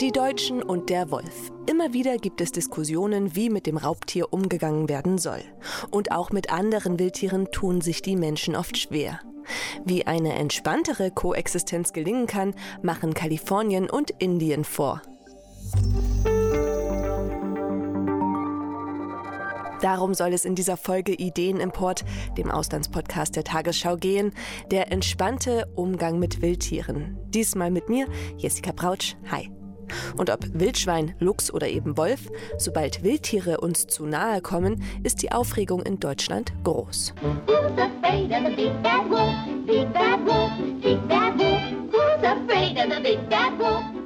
Die Deutschen und der Wolf. Immer wieder gibt es Diskussionen, wie mit dem Raubtier umgegangen werden soll. Und auch mit anderen Wildtieren tun sich die Menschen oft schwer. Wie eine entspanntere Koexistenz gelingen kann, machen Kalifornien und Indien vor. Darum soll es in dieser Folge Ideenimport, dem Auslandspodcast der Tagesschau, gehen. Der entspannte Umgang mit Wildtieren. Diesmal mit mir, Jessica Brautsch. Hi. Und ob Wildschwein, Luchs oder eben Wolf, sobald Wildtiere uns zu nahe kommen, ist die Aufregung in Deutschland groß.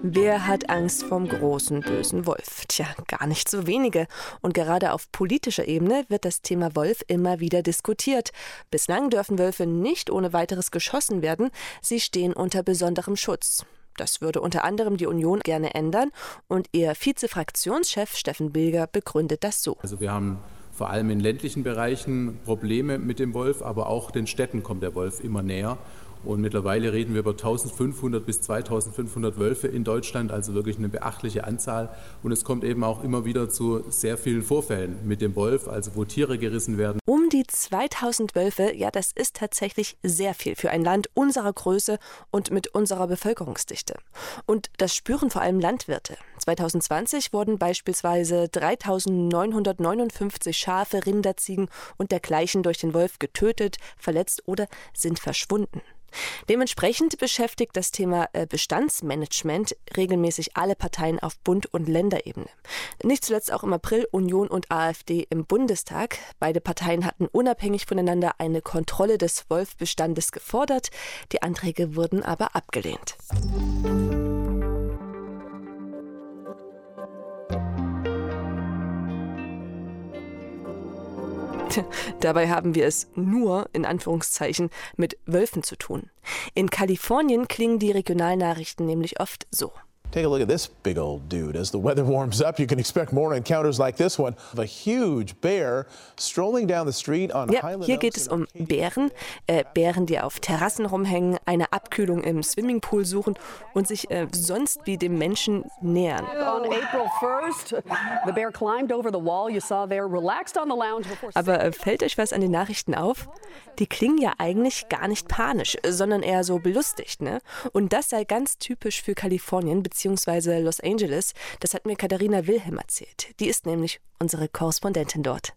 Wer hat Angst vom großen bösen Wolf? Tja, gar nicht so wenige. Und gerade auf politischer Ebene wird das Thema Wolf immer wieder diskutiert. Bislang dürfen Wölfe nicht ohne weiteres geschossen werden. Sie stehen unter besonderem Schutz. Das würde unter anderem die Union gerne ändern und ihr Vizefraktionschef Steffen Bilger begründet das so. Also wir haben vor allem in ländlichen Bereichen Probleme mit dem Wolf, aber auch den Städten kommt der Wolf immer näher. Und mittlerweile reden wir über 1500 bis 2500 Wölfe in Deutschland, also wirklich eine beachtliche Anzahl. Und es kommt eben auch immer wieder zu sehr vielen Vorfällen mit dem Wolf, also wo Tiere gerissen werden. Um die 2000 Wölfe, ja, das ist tatsächlich sehr viel für ein Land unserer Größe und mit unserer Bevölkerungsdichte. Und das spüren vor allem Landwirte. 2020 wurden beispielsweise 3959 Schafe, Rinder, Ziegen und dergleichen durch den Wolf getötet, verletzt oder sind verschwunden. Dementsprechend beschäftigt das Thema äh, Bestandsmanagement regelmäßig alle Parteien auf Bund- und Länderebene. Nicht zuletzt auch im April Union und AfD im Bundestag. Beide Parteien hatten unabhängig voneinander eine Kontrolle des Wolfbestandes gefordert. Die Anträge wurden aber abgelehnt. Dabei haben wir es nur, in Anführungszeichen, mit Wölfen zu tun. In Kalifornien klingen die Regionalnachrichten nämlich oft so. Take a look at this big old dude. As the weather warms up, you can expect more encounters like this one of a huge bear strolling down the street on ja, Highland hier geht es um Bären, äh, Bären, die auf Terrassen rumhängen, eine Abkühlung im Swimmingpool suchen und sich äh, sonst wie dem Menschen nähern. Aber äh, fällt euch was an den Nachrichten auf? Die klingen ja eigentlich gar nicht panisch, sondern eher so belustigt, ne? Und das sei ganz typisch für Kalifornien bzw bzw. Los Angeles. Das hat mir Katharina Wilhelm erzählt. Die ist nämlich unsere Korrespondentin dort.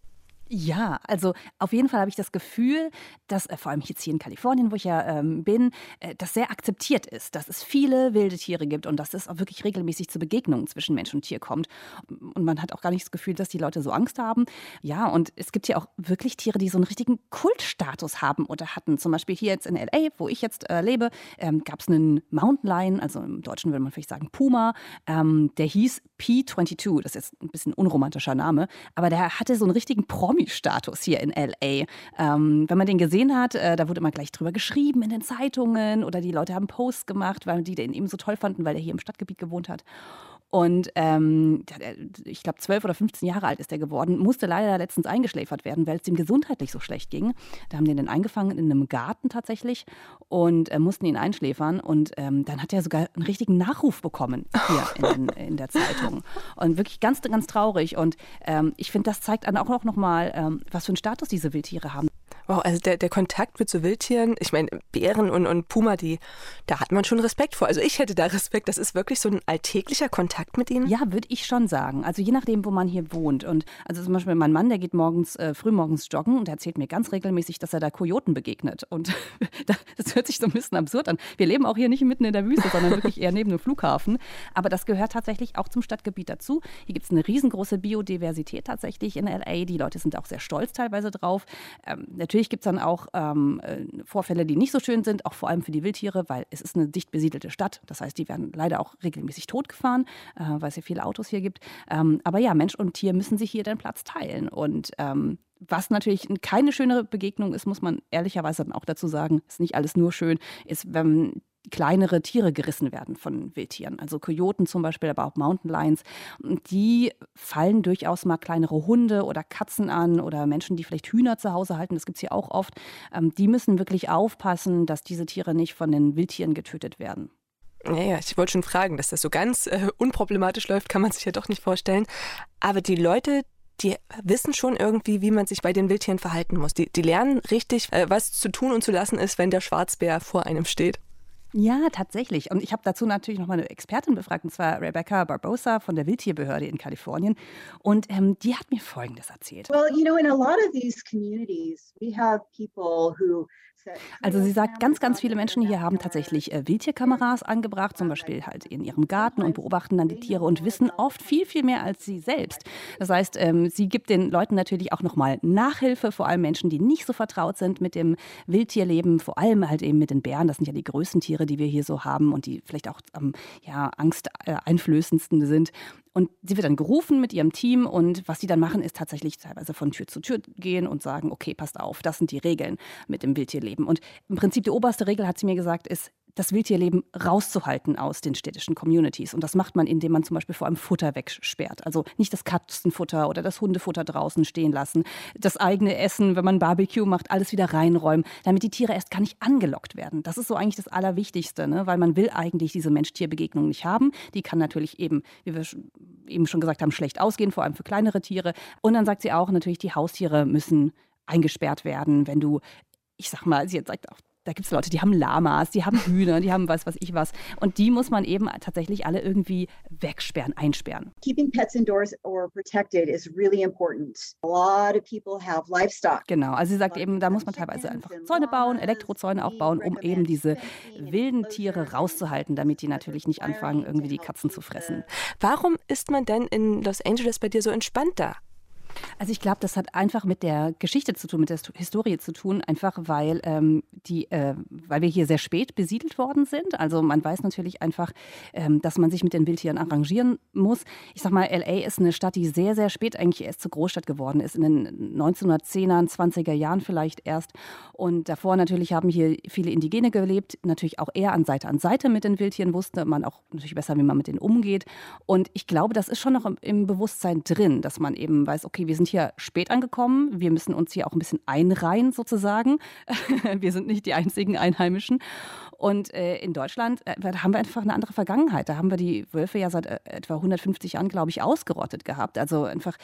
Ja, also auf jeden Fall habe ich das Gefühl, dass äh, vor allem jetzt hier in Kalifornien, wo ich ja ähm, bin, äh, das sehr akzeptiert ist, dass es viele wilde Tiere gibt und dass es auch wirklich regelmäßig zu Begegnungen zwischen Mensch und Tier kommt. Und man hat auch gar nicht das Gefühl, dass die Leute so Angst haben. Ja, und es gibt hier auch wirklich Tiere, die so einen richtigen Kultstatus haben oder hatten. Zum Beispiel hier jetzt in LA, wo ich jetzt äh, lebe, ähm, gab es einen Mountain Lion, also im Deutschen würde man vielleicht sagen Puma, ähm, der hieß P22. Das ist ein bisschen unromantischer Name, aber der hatte so einen richtigen Promi Promi-Status hier in LA. Ähm, wenn man den gesehen hat, äh, da wurde immer gleich drüber geschrieben in den Zeitungen oder die Leute haben Posts gemacht, weil die den eben so toll fanden, weil er hier im Stadtgebiet gewohnt hat. Und ähm, ich glaube, 12 oder 15 Jahre alt ist er geworden, musste leider letztens eingeschläfert werden, weil es ihm gesundheitlich so schlecht ging. Da haben die den eingefangen in einem Garten tatsächlich und äh, mussten ihn einschläfern. Und ähm, dann hat er sogar einen richtigen Nachruf bekommen hier in, in der Zeitung. Und wirklich ganz, ganz traurig. Und ähm, ich finde, das zeigt dann auch noch mal, ähm, was für einen Status diese Wildtiere haben. Wow, also der, der Kontakt mit so Wildtieren, ich meine, Bären und, und Puma, die, da hat man schon Respekt vor. Also ich hätte da Respekt. Das ist wirklich so ein alltäglicher Kontakt mit ihnen? Ja, würde ich schon sagen. Also je nachdem, wo man hier wohnt. Und also zum Beispiel mein Mann, der geht morgens, äh, frühmorgens joggen und erzählt mir ganz regelmäßig, dass er da Kojoten begegnet. Und das hört sich so ein bisschen absurd an. Wir leben auch hier nicht mitten in der Wüste, sondern wirklich eher neben dem Flughafen. Aber das gehört tatsächlich auch zum Stadtgebiet dazu. Hier gibt es eine riesengroße Biodiversität tatsächlich in LA. Die Leute sind auch sehr stolz teilweise drauf. Ähm, natürlich Natürlich gibt es dann auch ähm, äh, Vorfälle, die nicht so schön sind, auch vor allem für die Wildtiere, weil es ist eine dicht besiedelte Stadt. Das heißt, die werden leider auch regelmäßig totgefahren, äh, weil es ja viele Autos hier gibt. Ähm, aber ja, Mensch und Tier müssen sich hier den Platz teilen. Und ähm, was natürlich keine schöne Begegnung ist, muss man ehrlicherweise dann auch dazu sagen, ist nicht alles nur schön, ist, wenn kleinere Tiere gerissen werden von Wildtieren. Also Kojoten zum Beispiel, aber auch Mountain Lions. Die fallen durchaus mal kleinere Hunde oder Katzen an oder Menschen, die vielleicht Hühner zu Hause halten. Das gibt es hier auch oft. Ähm, die müssen wirklich aufpassen, dass diese Tiere nicht von den Wildtieren getötet werden. Naja, ich wollte schon fragen, dass das so ganz äh, unproblematisch läuft, kann man sich ja doch nicht vorstellen. Aber die Leute, die wissen schon irgendwie, wie man sich bei den Wildtieren verhalten muss. Die, die lernen richtig, äh, was zu tun und zu lassen ist, wenn der Schwarzbär vor einem steht. Ja, tatsächlich. Und ich habe dazu natürlich noch mal eine Expertin befragt, und zwar Rebecca Barbosa von der Wildtierbehörde in Kalifornien. Und ähm, die hat mir Folgendes erzählt. Well, you know, in a lot of these communities, we have people who also sie sagt, ganz, ganz viele Menschen hier haben tatsächlich äh, Wildtierkameras angebracht, zum Beispiel halt in ihrem Garten und beobachten dann die Tiere und wissen oft viel, viel mehr als sie selbst. Das heißt, ähm, sie gibt den Leuten natürlich auch nochmal Nachhilfe, vor allem Menschen, die nicht so vertraut sind mit dem Wildtierleben, vor allem halt eben mit den Bären. Das sind ja die größten Tiere, die wir hier so haben und die vielleicht auch am ja, angsteinflößendsten sind. Und sie wird dann gerufen mit ihrem Team und was sie dann machen, ist tatsächlich teilweise von Tür zu Tür gehen und sagen, okay, passt auf, das sind die Regeln mit dem Wildtierleben. Und im Prinzip die oberste Regel, hat sie mir gesagt, ist, das Wildtierleben rauszuhalten aus den städtischen Communities. Und das macht man, indem man zum Beispiel vor allem Futter wegsperrt. Also nicht das Katzenfutter oder das Hundefutter draußen stehen lassen, das eigene Essen, wenn man Barbecue macht, alles wieder reinräumen, damit die Tiere erst gar nicht angelockt werden. Das ist so eigentlich das Allerwichtigste, ne? weil man will eigentlich diese Mensch-Tier-Begegnung nicht haben. Die kann natürlich eben, wie wir eben schon gesagt haben, schlecht ausgehen, vor allem für kleinere Tiere. Und dann sagt sie auch, natürlich, die Haustiere müssen eingesperrt werden, wenn du ich sag mal, sie sagt auch da gibt es Leute, die haben Lamas, die haben Hühner, die haben was, was ich was. Und die muss man eben tatsächlich alle irgendwie wegsperren, einsperren. Keeping pets indoors or protected is really important. A lot of people have livestock. Genau, also sie sagt eben, da muss man teilweise einfach Zäune bauen, Elektrozäune auch bauen, um eben diese wilden Tiere rauszuhalten, damit die natürlich nicht anfangen, irgendwie die Katzen zu fressen. Warum ist man denn in Los Angeles bei dir so entspannt da? Also ich glaube, das hat einfach mit der Geschichte zu tun, mit der Historie zu tun, einfach weil, ähm, die, äh, weil wir hier sehr spät besiedelt worden sind. Also man weiß natürlich einfach, ähm, dass man sich mit den Wildtieren arrangieren muss. Ich sag mal, LA ist eine Stadt, die sehr, sehr spät eigentlich erst zur Großstadt geworden ist, in den 1910er, 20er Jahren vielleicht erst. Und davor natürlich haben hier viele Indigene gelebt, natürlich auch eher an Seite an Seite mit den Wildtieren, wusste man auch natürlich besser, wie man mit denen umgeht. Und ich glaube, das ist schon noch im, im Bewusstsein drin, dass man eben weiß, okay, wir sind hier spät angekommen, wir müssen uns hier auch ein bisschen einreihen sozusagen. wir sind nicht die einzigen Einheimischen. Und äh, in Deutschland äh, haben wir einfach eine andere Vergangenheit. Da haben wir die Wölfe ja seit äh, etwa 150 Jahren, glaube ich, ausgerottet gehabt. Also einfach,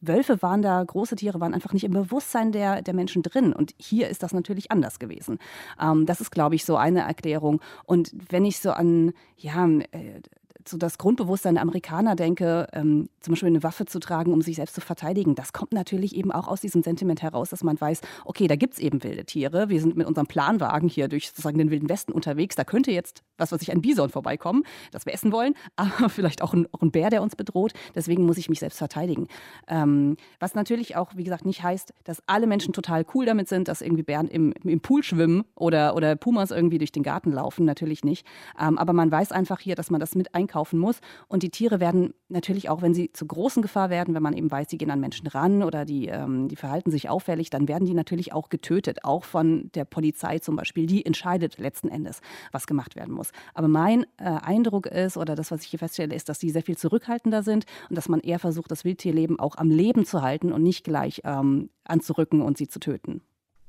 Wölfe waren da, große Tiere waren einfach nicht im Bewusstsein der, der Menschen drin. Und hier ist das natürlich anders gewesen. Ähm, das ist, glaube ich, so eine Erklärung. Und wenn ich so an, ja, äh, so das Grundbewusstsein der Amerikaner denke, ähm, zum Beispiel eine Waffe zu tragen, um sich selbst zu verteidigen, das kommt natürlich eben auch aus diesem Sentiment heraus, dass man weiß, okay, da gibt es eben wilde Tiere. Wir sind mit unserem Planwagen hier durch sozusagen den Wilden Westen unterwegs. Da könnte jetzt, was weiß ich, ein Bison vorbeikommen, das wir essen wollen, aber vielleicht auch ein, auch ein Bär, der uns bedroht. Deswegen muss ich mich selbst verteidigen. Ähm, was natürlich auch, wie gesagt, nicht heißt, dass alle Menschen total cool damit sind, dass irgendwie Bären im, im Pool schwimmen oder, oder Pumas irgendwie durch den Garten laufen. Natürlich nicht. Ähm, aber man weiß einfach hier, dass man das mit einkauft einkaufen muss. Und die Tiere werden natürlich auch, wenn sie zur großen Gefahr werden, wenn man eben weiß, sie gehen an Menschen ran oder die, ähm, die verhalten sich auffällig, dann werden die natürlich auch getötet, auch von der Polizei zum Beispiel. Die entscheidet letzten Endes, was gemacht werden muss. Aber mein äh, Eindruck ist, oder das, was ich hier feststelle, ist, dass die sehr viel zurückhaltender sind und dass man eher versucht, das Wildtierleben auch am Leben zu halten und nicht gleich ähm, anzurücken und sie zu töten.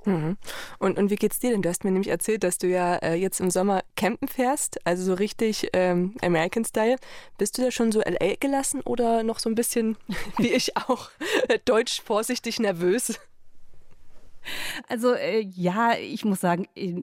Mhm. Und, und wie geht's dir denn? Du hast mir nämlich erzählt, dass du ja äh, jetzt im Sommer campen fährst, also so richtig ähm, American Style. Bist du da schon so LA gelassen oder noch so ein bisschen, wie ich auch, deutsch vorsichtig nervös? Also äh, ja, ich muss sagen, äh,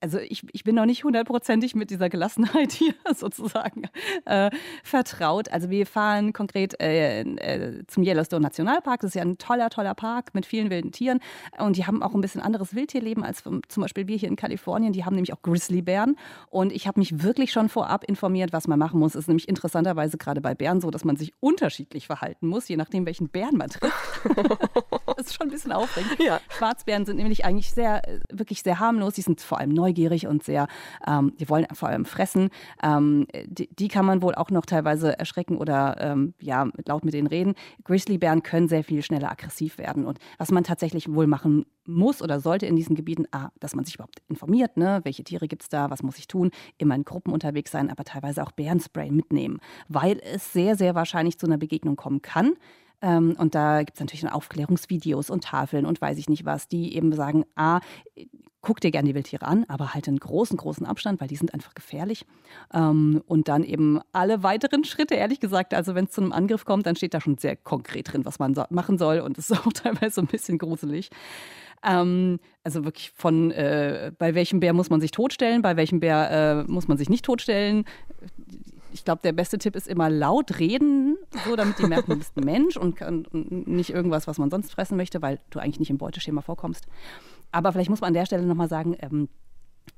also ich, ich bin noch nicht hundertprozentig mit dieser Gelassenheit hier sozusagen äh, vertraut. Also wir fahren konkret äh, äh, zum Yellowstone Nationalpark. Das ist ja ein toller, toller Park mit vielen wilden Tieren. Und die haben auch ein bisschen anderes Wildtierleben als zum Beispiel wir hier in Kalifornien. Die haben nämlich auch Grizzlybären. Und ich habe mich wirklich schon vorab informiert, was man machen muss. Es ist nämlich interessanterweise gerade bei Bären so, dass man sich unterschiedlich verhalten muss, je nachdem, welchen Bären man trifft. das ist schon ein bisschen aufregend. Ja. Schwarzbären sind nämlich eigentlich sehr, äh, wirklich sehr harmlos. Die sind vor allem neugierig und sehr, ähm, die wollen vor allem fressen. Ähm, die, die, kann man wohl auch noch teilweise erschrecken oder ähm, ja, laut mit denen reden. Grizzlybären können sehr viel schneller aggressiv werden. Und was man tatsächlich wohl machen muss oder sollte in diesen Gebieten, ah, dass man sich überhaupt informiert, ne? welche Tiere gibt es da, was muss ich tun, immer in Gruppen unterwegs sein, aber teilweise auch Bärenspray mitnehmen, weil es sehr, sehr wahrscheinlich zu einer Begegnung kommen kann. Ähm, und da gibt es natürlich dann Aufklärungsvideos und Tafeln und weiß ich nicht was, die eben sagen, ah, guck dir gerne die Wildtiere an, aber halt einen großen, großen Abstand, weil die sind einfach gefährlich. Ähm, und dann eben alle weiteren Schritte, ehrlich gesagt, also wenn es zu einem Angriff kommt, dann steht da schon sehr konkret drin, was man so machen soll und es ist auch teilweise ein bisschen gruselig. Ähm, also wirklich von, äh, bei welchem Bär muss man sich totstellen, bei welchem Bär äh, muss man sich nicht totstellen. Ich glaube, der beste Tipp ist immer laut reden, so damit die merken, du bist ein Mensch und, und nicht irgendwas, was man sonst fressen möchte, weil du eigentlich nicht im Beuteschema vorkommst. Aber vielleicht muss man an der Stelle nochmal sagen, ähm,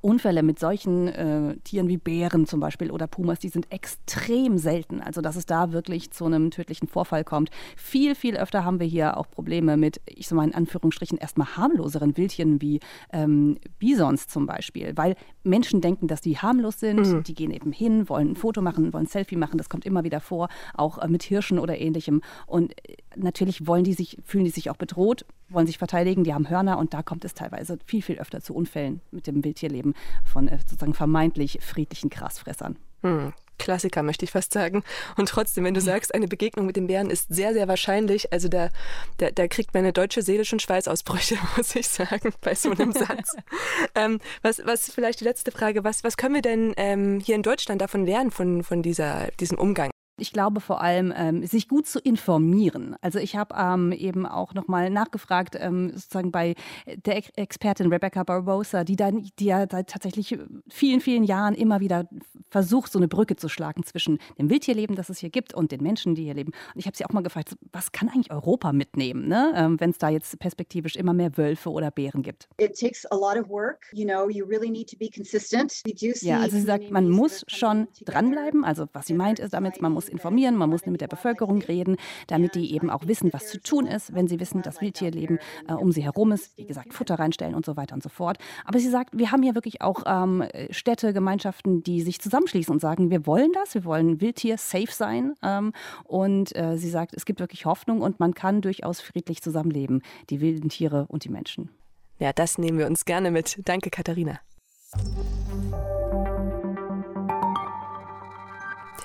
Unfälle mit solchen äh, Tieren wie Bären zum Beispiel oder Pumas, die sind extrem selten. Also dass es da wirklich zu einem tödlichen Vorfall kommt. Viel, viel öfter haben wir hier auch Probleme mit, ich sag mal in Anführungsstrichen, erstmal harmloseren Wildtieren wie ähm, Bisons zum Beispiel. Weil Menschen denken, dass die harmlos sind. Mhm. Die gehen eben hin, wollen ein Foto machen, wollen ein Selfie machen. Das kommt immer wieder vor, auch äh, mit Hirschen oder ähnlichem. Und äh, natürlich wollen die sich, fühlen die sich auch bedroht, wollen sich verteidigen, die haben Hörner und da kommt es teilweise viel, viel öfter zu Unfällen mit dem Wildtierleben von äh, sozusagen vermeintlich friedlichen Grasfressern. Hm. Klassiker, möchte ich fast sagen. Und trotzdem, wenn du sagst, eine Begegnung mit dem Bären ist sehr, sehr wahrscheinlich, also da, da, da kriegt meine deutsche Seele schon Schweißausbrüche, muss ich sagen, bei so einem Satz. ähm, was, was vielleicht die letzte Frage, was, was können wir denn ähm, hier in Deutschland davon lernen, von, von dieser, diesem Umgang? Ich glaube vor allem, ähm, sich gut zu informieren. Also ich habe ähm, eben auch nochmal nachgefragt, ähm, sozusagen bei der Ex Expertin Rebecca Barbosa, die, dann, die ja seit tatsächlich vielen, vielen Jahren immer wieder versucht, so eine Brücke zu schlagen zwischen dem Wildtierleben, das es hier gibt, und den Menschen, die hier leben. Und ich habe sie auch mal gefragt, was kann eigentlich Europa mitnehmen, ne? Ähm, wenn es da jetzt perspektivisch immer mehr Wölfe oder Bären gibt? It takes a lot of work. You know, you really need to be consistent. Ja, also sie sagt, man muss schon dranbleiben. Also was sie meint ist damit, man muss muss informieren, man muss mit der Bevölkerung reden, damit die eben auch wissen, was zu tun ist, wenn sie wissen, dass Wildtierleben äh, um sie herum ist. Wie gesagt, Futter reinstellen und so weiter und so fort. Aber sie sagt, wir haben hier wirklich auch ähm, Städte, Gemeinschaften, die sich zusammenschließen und sagen, wir wollen das, wir wollen Wildtier safe sein. Ähm, und äh, sie sagt, es gibt wirklich Hoffnung und man kann durchaus friedlich zusammenleben, die wilden Tiere und die Menschen. Ja, das nehmen wir uns gerne mit. Danke, Katharina.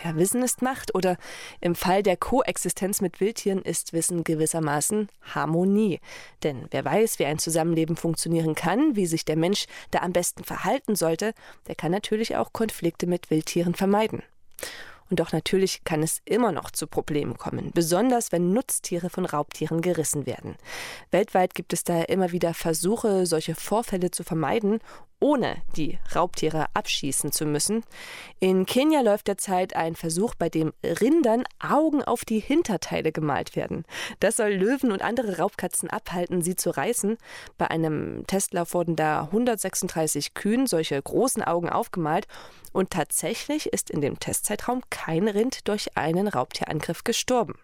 Ja, Wissen ist Macht oder im Fall der Koexistenz mit Wildtieren ist Wissen gewissermaßen Harmonie. Denn wer weiß, wie ein Zusammenleben funktionieren kann, wie sich der Mensch da am besten verhalten sollte, der kann natürlich auch Konflikte mit Wildtieren vermeiden. Und doch natürlich kann es immer noch zu Problemen kommen, besonders wenn Nutztiere von Raubtieren gerissen werden. Weltweit gibt es daher immer wieder Versuche, solche Vorfälle zu vermeiden ohne die Raubtiere abschießen zu müssen. In Kenia läuft derzeit ein Versuch, bei dem Rindern Augen auf die Hinterteile gemalt werden. Das soll Löwen und andere Raubkatzen abhalten, sie zu reißen. Bei einem Testlauf wurden da 136 Kühen solche großen Augen aufgemalt und tatsächlich ist in dem Testzeitraum kein Rind durch einen Raubtierangriff gestorben.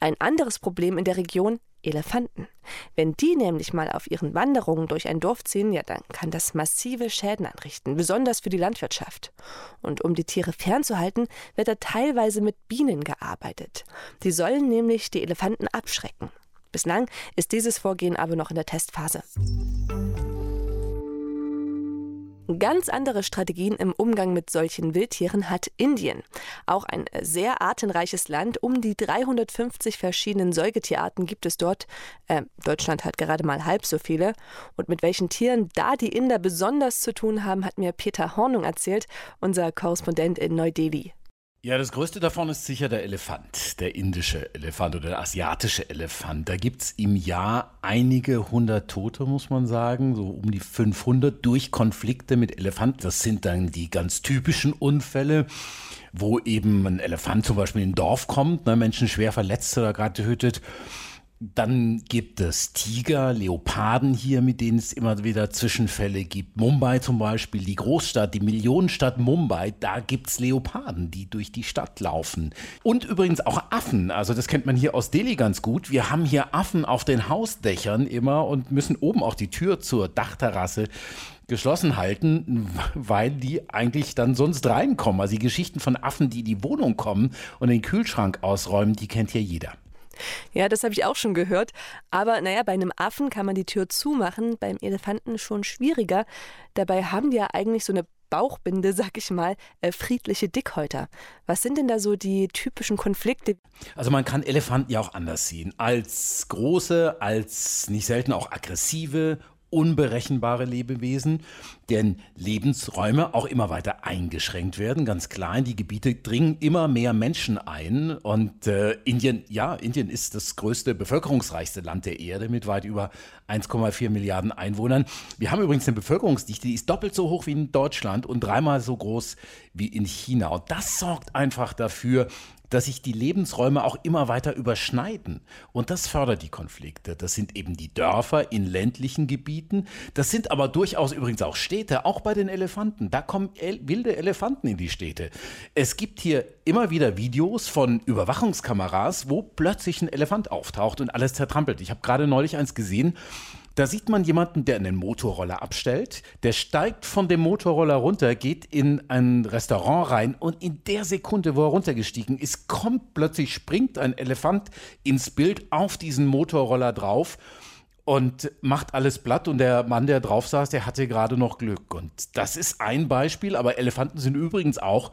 Ein anderes Problem in der Region Elefanten. Wenn die nämlich mal auf ihren Wanderungen durch ein Dorf ziehen, ja, dann kann das massive Schäden anrichten, besonders für die Landwirtschaft. Und um die Tiere fernzuhalten, wird da teilweise mit Bienen gearbeitet. Die sollen nämlich die Elefanten abschrecken. Bislang ist dieses Vorgehen aber noch in der Testphase. Ganz andere Strategien im Umgang mit solchen Wildtieren hat Indien. Auch ein sehr artenreiches Land. Um die 350 verschiedenen Säugetierarten gibt es dort. Äh, Deutschland hat gerade mal halb so viele. Und mit welchen Tieren da die Inder besonders zu tun haben, hat mir Peter Hornung erzählt, unser Korrespondent in Neu-Delhi. Ja, das größte davon ist sicher der Elefant, der indische Elefant oder der asiatische Elefant. Da gibt es im Jahr einige hundert Tote, muss man sagen, so um die 500 durch Konflikte mit Elefanten. Das sind dann die ganz typischen Unfälle, wo eben ein Elefant zum Beispiel in ein Dorf kommt, ne, Menschen schwer verletzt oder gerade tötet Dann gibt es Tiger, Leoparden hier, mit denen es immer wieder Zwischenfälle gibt. Mumbai zum Beispiel, die Großstadt, die Millionenstadt Mumbai, da gibt es Leoparden, die durch die Stadt laufen. Und übrigens auch Affen. Also das kennt man hier aus Delhi ganz gut. Wir haben hier Affen auf den Hausdächern immer und müssen oben auch die Tür zur Dachterrasse geschlossen halten, weil die eigentlich dann sonst reinkommen. Also die Geschichten von Affen, die in die Wohnung kommen und den Kühlschrank ausräumen, die kennt hier jeder. Ja, das habe ich auch schon gehört. Aber naja, bei einem Affen kann man die Tür zumachen, beim Elefanten schon schwieriger. Dabei haben die ja eigentlich so eine Bauchbinde, sag ich mal, äh, friedliche Dickhäuter. Was sind denn da so die typischen Konflikte? Also man kann Elefanten ja auch anders sehen. Als große, als nicht selten auch aggressive unberechenbare Lebewesen, deren Lebensräume auch immer weiter eingeschränkt werden. Ganz klar, in die Gebiete dringen immer mehr Menschen ein. Und äh, Indien, ja, Indien ist das größte, bevölkerungsreichste Land der Erde mit weit über 1,4 Milliarden Einwohnern. Wir haben übrigens eine Bevölkerungsdichte, die ist doppelt so hoch wie in Deutschland und dreimal so groß wie in China. Und das sorgt einfach dafür, dass sich die Lebensräume auch immer weiter überschneiden. Und das fördert die Konflikte. Das sind eben die Dörfer in ländlichen Gebieten. Das sind aber durchaus übrigens auch Städte, auch bei den Elefanten. Da kommen wilde Elefanten in die Städte. Es gibt hier immer wieder Videos von Überwachungskameras, wo plötzlich ein Elefant auftaucht und alles zertrampelt. Ich habe gerade neulich eins gesehen. Da sieht man jemanden, der einen Motorroller abstellt, der steigt von dem Motorroller runter, geht in ein Restaurant rein und in der Sekunde, wo er runtergestiegen ist, kommt plötzlich, springt ein Elefant ins Bild auf diesen Motorroller drauf und macht alles platt und der Mann, der drauf saß, der hatte gerade noch Glück. Und das ist ein Beispiel, aber Elefanten sind übrigens auch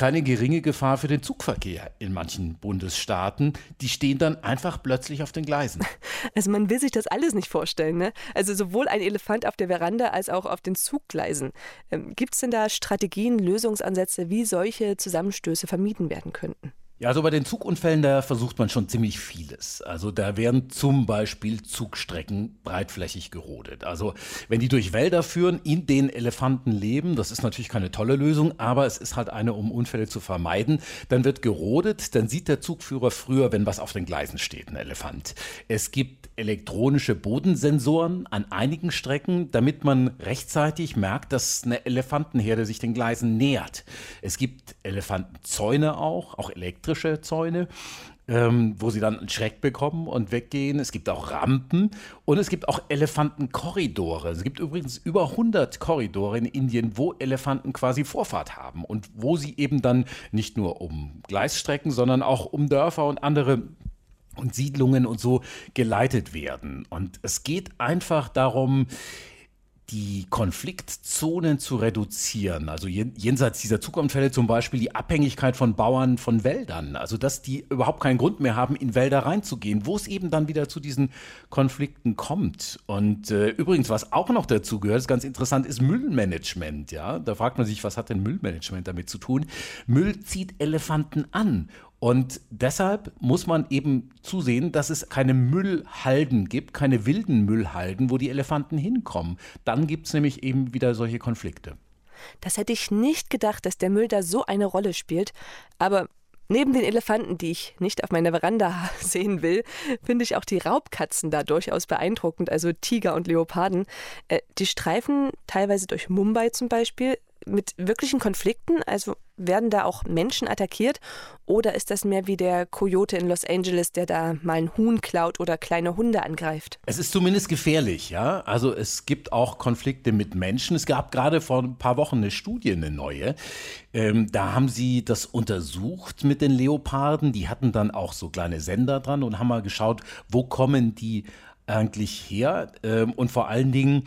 keine geringe Gefahr für den Zugverkehr in manchen Bundesstaaten. Die stehen dann einfach plötzlich auf den Gleisen. Also man will sich das alles nicht vorstellen. Ne? Also sowohl ein Elefant auf der Veranda als auch auf den Zuggleisen. Ähm, Gibt es denn da Strategien, Lösungsansätze, wie solche Zusammenstöße vermieden werden könnten? Ja, also bei den Zugunfällen, da versucht man schon ziemlich vieles. Also da werden zum Beispiel Zugstrecken breitflächig gerodet. Also wenn die durch Wälder führen, in denen Elefanten leben, das ist natürlich keine tolle Lösung, aber es ist halt eine, um Unfälle zu vermeiden. Dann wird gerodet, dann sieht der Zugführer früher, wenn was auf den Gleisen steht, ein Elefant. Es gibt elektronische Bodensensoren an einigen Strecken, damit man rechtzeitig merkt, dass eine Elefantenherde sich den Gleisen nähert. Es gibt Elefantenzäune auch, auch elektrische Zäune. Ähm, wo sie dann einen Schreck bekommen und weggehen. Es gibt auch Rampen und es gibt auch Elefantenkorridore. Es gibt übrigens über 100 Korridore in Indien, wo Elefanten quasi Vorfahrt haben und wo sie eben dann nicht nur um Gleisstrecken, sondern auch um Dörfer und andere und Siedlungen und so geleitet werden. Und es geht einfach darum, die Konfliktzonen zu reduzieren. Also jenseits dieser Zugunfälle zum Beispiel die Abhängigkeit von Bauern von Wäldern. Also dass die überhaupt keinen Grund mehr haben, in Wälder reinzugehen, wo es eben dann wieder zu diesen Konflikten kommt. Und äh, übrigens, was auch noch dazu gehört, ist ganz interessant, ist Müllmanagement. Ja, da fragt man sich, was hat denn Müllmanagement damit zu tun? Müll zieht Elefanten an. Und deshalb muss man eben zusehen, dass es keine Müllhalden gibt, keine wilden Müllhalden, wo die Elefanten hinkommen. Dann gibt es nämlich eben wieder solche Konflikte. Das hätte ich nicht gedacht, dass der Müll da so eine Rolle spielt. Aber neben den Elefanten, die ich nicht auf meiner Veranda sehen will, finde ich auch die Raubkatzen da durchaus beeindruckend, also Tiger und Leoparden. Äh, die streifen teilweise durch Mumbai zum Beispiel mit wirklichen Konflikten? Also werden da auch Menschen attackiert? Oder ist das mehr wie der Coyote in Los Angeles, der da mal ein Huhn klaut oder kleine Hunde angreift? Es ist zumindest gefährlich, ja. Also es gibt auch Konflikte mit Menschen. Es gab gerade vor ein paar Wochen eine Studie, eine neue. Ähm, da haben sie das untersucht mit den Leoparden. Die hatten dann auch so kleine Sender dran und haben mal geschaut, wo kommen die eigentlich her? Ähm, und vor allen Dingen,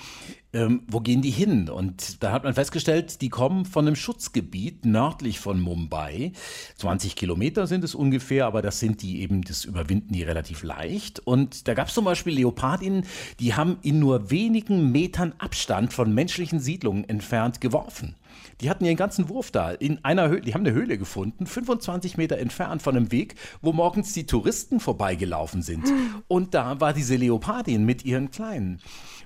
ähm, wo gehen die hin? Und da hat man festgestellt, die kommen von einem Schutzgebiet nördlich von Mumbai. 20 Kilometer sind es ungefähr, aber das sind die eben, das überwinden die relativ leicht. Und da gab es zum Beispiel Leopardinnen, die haben in nur wenigen Metern Abstand von menschlichen Siedlungen entfernt geworfen. Die hatten ihren ganzen Wurf da in einer Höhle. Die haben eine Höhle gefunden, 25 Meter entfernt von einem Weg, wo morgens die Touristen vorbeigelaufen sind. Und da war diese Leopardin mit ihren Kleinen.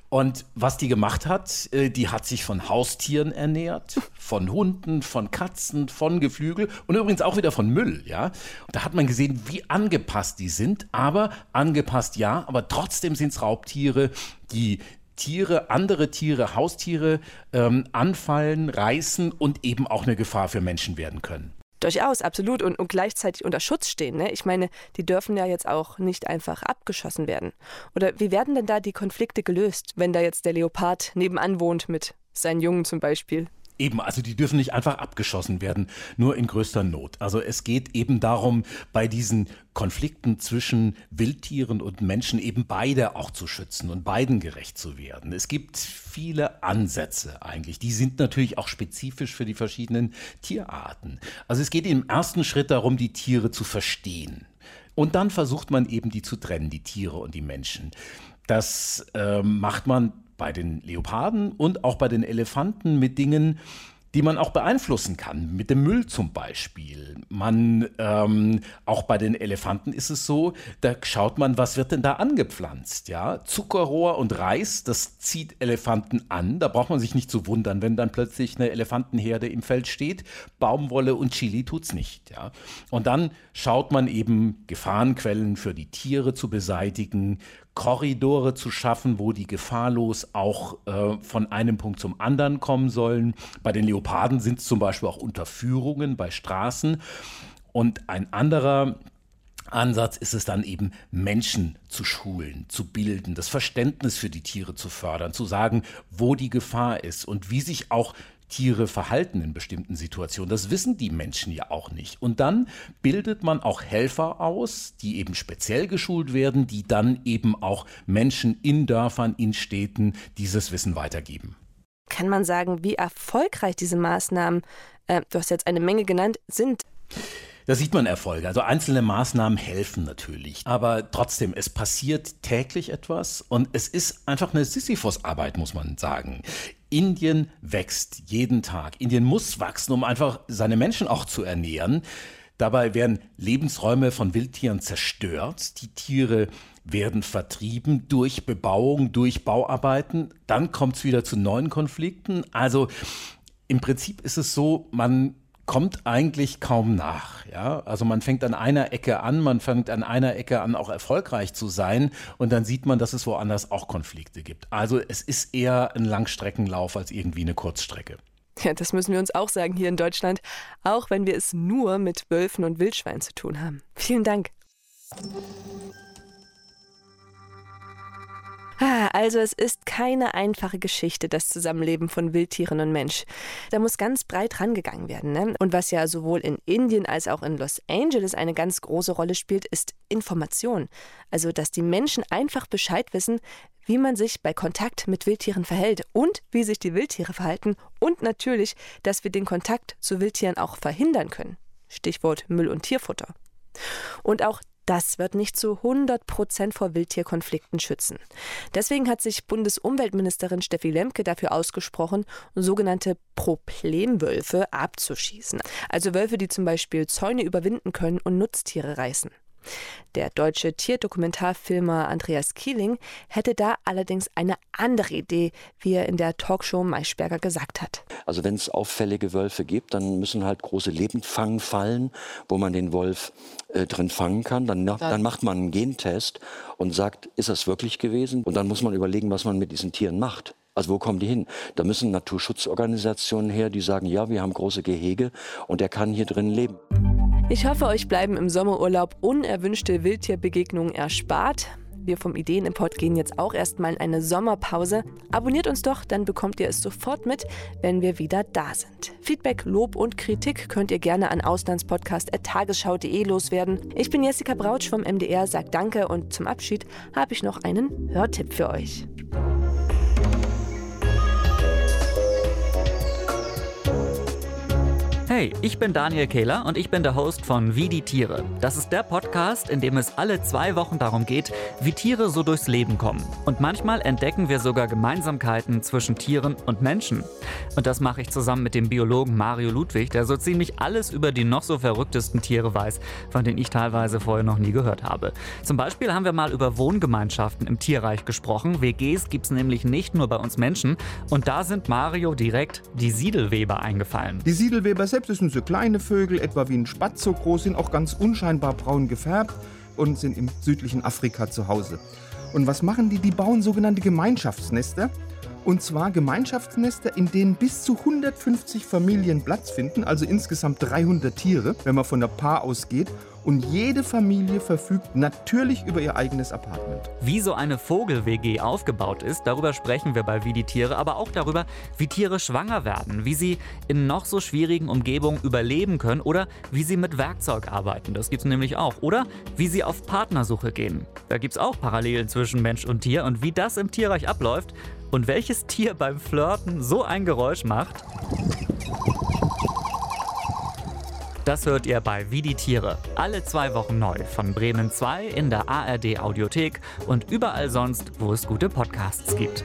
Und was die gemacht hat, äh, die hat sich von Haustieren ernährt, von Hunden, von Katzen, von Geflügel und übrigens auch wieder von Müll, ja. Da hat man gesehen, wie angepasst die sind, aber angepasst ja, aber trotzdem sind es Raubtiere, die Tiere, andere Tiere, Haustiere ähm, anfallen, reißen und eben auch eine Gefahr für Menschen werden können. Durchaus, absolut. Und, und gleichzeitig unter Schutz stehen. Ne? Ich meine, die dürfen ja jetzt auch nicht einfach abgeschossen werden. Oder wie werden denn da die Konflikte gelöst, wenn da jetzt der Leopard nebenan wohnt mit seinen Jungen zum Beispiel? Eben, also die dürfen nicht einfach abgeschossen werden, nur in größter Not. Also es geht eben darum, bei diesen Konflikten zwischen Wildtieren und Menschen eben beide auch zu schützen und beiden gerecht zu werden. Es gibt viele Ansätze eigentlich. Die sind natürlich auch spezifisch für die verschiedenen Tierarten. Also es geht im ersten Schritt darum, die Tiere zu verstehen. Und dann versucht man eben, die zu trennen, die Tiere und die Menschen. Das äh, macht man bei den Leoparden und auch bei den Elefanten mit Dingen, die man auch beeinflussen kann, mit dem Müll zum Beispiel. Man, ähm, auch bei den Elefanten ist es so, da schaut man, was wird denn da angepflanzt, ja? Zuckerrohr und Reis, das zieht Elefanten an, da braucht man sich nicht zu wundern, wenn dann plötzlich eine Elefantenherde im Feld steht. Baumwolle und Chili tut's nicht, ja? Und dann schaut man eben Gefahrenquellen für die Tiere zu beseitigen, Korridore zu schaffen, wo die gefahrlos auch äh, von einem Punkt zum anderen kommen sollen. Bei den Leoparden sind es zum Beispiel auch Unterführungen bei Straßen. Und ein anderer Ansatz ist es dann eben, Menschen zu schulen, zu bilden, das Verständnis für die Tiere zu fördern, zu sagen, wo die Gefahr ist und wie sich auch Tiere verhalten in bestimmten Situationen. Das wissen die Menschen ja auch nicht. Und dann bildet man auch Helfer aus, die eben speziell geschult werden, die dann eben auch Menschen in Dörfern, in Städten dieses Wissen weitergeben. Kann man sagen, wie erfolgreich diese Maßnahmen, äh, du hast jetzt eine Menge genannt, sind? Da sieht man Erfolge. Also einzelne Maßnahmen helfen natürlich. Aber trotzdem, es passiert täglich etwas und es ist einfach eine Sisyphus-Arbeit, muss man sagen. Indien wächst jeden Tag. Indien muss wachsen, um einfach seine Menschen auch zu ernähren. Dabei werden Lebensräume von Wildtieren zerstört. Die Tiere werden vertrieben durch Bebauung, durch Bauarbeiten. Dann kommt es wieder zu neuen Konflikten. Also im Prinzip ist es so, man kommt eigentlich kaum nach. Ja? Also man fängt an einer Ecke an, man fängt an einer Ecke an, auch erfolgreich zu sein und dann sieht man, dass es woanders auch Konflikte gibt. Also es ist eher ein Langstreckenlauf als irgendwie eine Kurzstrecke. Ja, das müssen wir uns auch sagen hier in Deutschland, auch wenn wir es nur mit Wölfen und Wildschweinen zu tun haben. Vielen Dank. Also es ist keine einfache Geschichte, das Zusammenleben von Wildtieren und Mensch. Da muss ganz breit rangegangen werden. Ne? Und was ja sowohl in Indien als auch in Los Angeles eine ganz große Rolle spielt, ist Information. Also dass die Menschen einfach Bescheid wissen, wie man sich bei Kontakt mit Wildtieren verhält und wie sich die Wildtiere verhalten und natürlich, dass wir den Kontakt zu Wildtieren auch verhindern können. Stichwort Müll und Tierfutter. Und auch das wird nicht zu 100 Prozent vor Wildtierkonflikten schützen. Deswegen hat sich Bundesumweltministerin Steffi Lemke dafür ausgesprochen, sogenannte Problemwölfe abzuschießen. Also Wölfe, die zum Beispiel Zäune überwinden können und Nutztiere reißen. Der deutsche Tierdokumentarfilmer Andreas Kieling hätte da allerdings eine andere Idee, wie er in der Talkshow Maischberger gesagt hat. Also wenn es auffällige Wölfe gibt, dann müssen halt große Lebendfangfallen, wo man den Wolf äh, drin fangen kann. Dann, dann macht man einen Gentest und sagt, ist das wirklich gewesen? Und dann muss man überlegen, was man mit diesen Tieren macht. Also wo kommen die hin? Da müssen Naturschutzorganisationen her, die sagen, ja, wir haben große Gehege und er kann hier drin leben. Ich hoffe, euch bleiben im Sommerurlaub unerwünschte Wildtierbegegnungen erspart. Wir vom Ideenimport gehen jetzt auch erstmal in eine Sommerpause. Abonniert uns doch, dann bekommt ihr es sofort mit, wenn wir wieder da sind. Feedback, Lob und Kritik könnt ihr gerne an auslandspodcast.tagesschau.de loswerden. Ich bin Jessica Brautsch vom MDR, sag Danke und zum Abschied habe ich noch einen Hörtipp für euch. Hey, ich bin Daniel Kehler und ich bin der Host von Wie die Tiere. Das ist der Podcast, in dem es alle zwei Wochen darum geht, wie Tiere so durchs Leben kommen. Und manchmal entdecken wir sogar Gemeinsamkeiten zwischen Tieren und Menschen. Und das mache ich zusammen mit dem Biologen Mario Ludwig, der so ziemlich alles über die noch so verrücktesten Tiere weiß, von denen ich teilweise vorher noch nie gehört habe. Zum Beispiel haben wir mal über Wohngemeinschaften im Tierreich gesprochen. WGs gibt es nämlich nicht nur bei uns Menschen. Und da sind Mario direkt die Siedelweber eingefallen. Die Siedelweber selbst sind so kleine Vögel, etwa wie ein Spatz so groß, sind auch ganz unscheinbar braun gefärbt und sind im südlichen Afrika zu Hause. Und was machen die? Die bauen sogenannte Gemeinschaftsnester. Und zwar Gemeinschaftsnester, in denen bis zu 150 Familien Platz finden, also insgesamt 300 Tiere, wenn man von der Paar ausgeht. Und jede Familie verfügt natürlich über ihr eigenes Apartment. Wie so eine Vogel-WG aufgebaut ist, darüber sprechen wir bei Wie die Tiere, aber auch darüber, wie Tiere schwanger werden, wie sie in noch so schwierigen Umgebungen überleben können oder wie sie mit Werkzeug arbeiten. Das gibt es nämlich auch. Oder wie sie auf Partnersuche gehen. Da gibt es auch Parallelen zwischen Mensch und Tier. Und wie das im Tierreich abläuft und welches Tier beim Flirten so ein Geräusch macht. Das hört ihr bei Wie die Tiere. Alle zwei Wochen neu von Bremen 2 in der ARD Audiothek und überall sonst, wo es gute Podcasts gibt.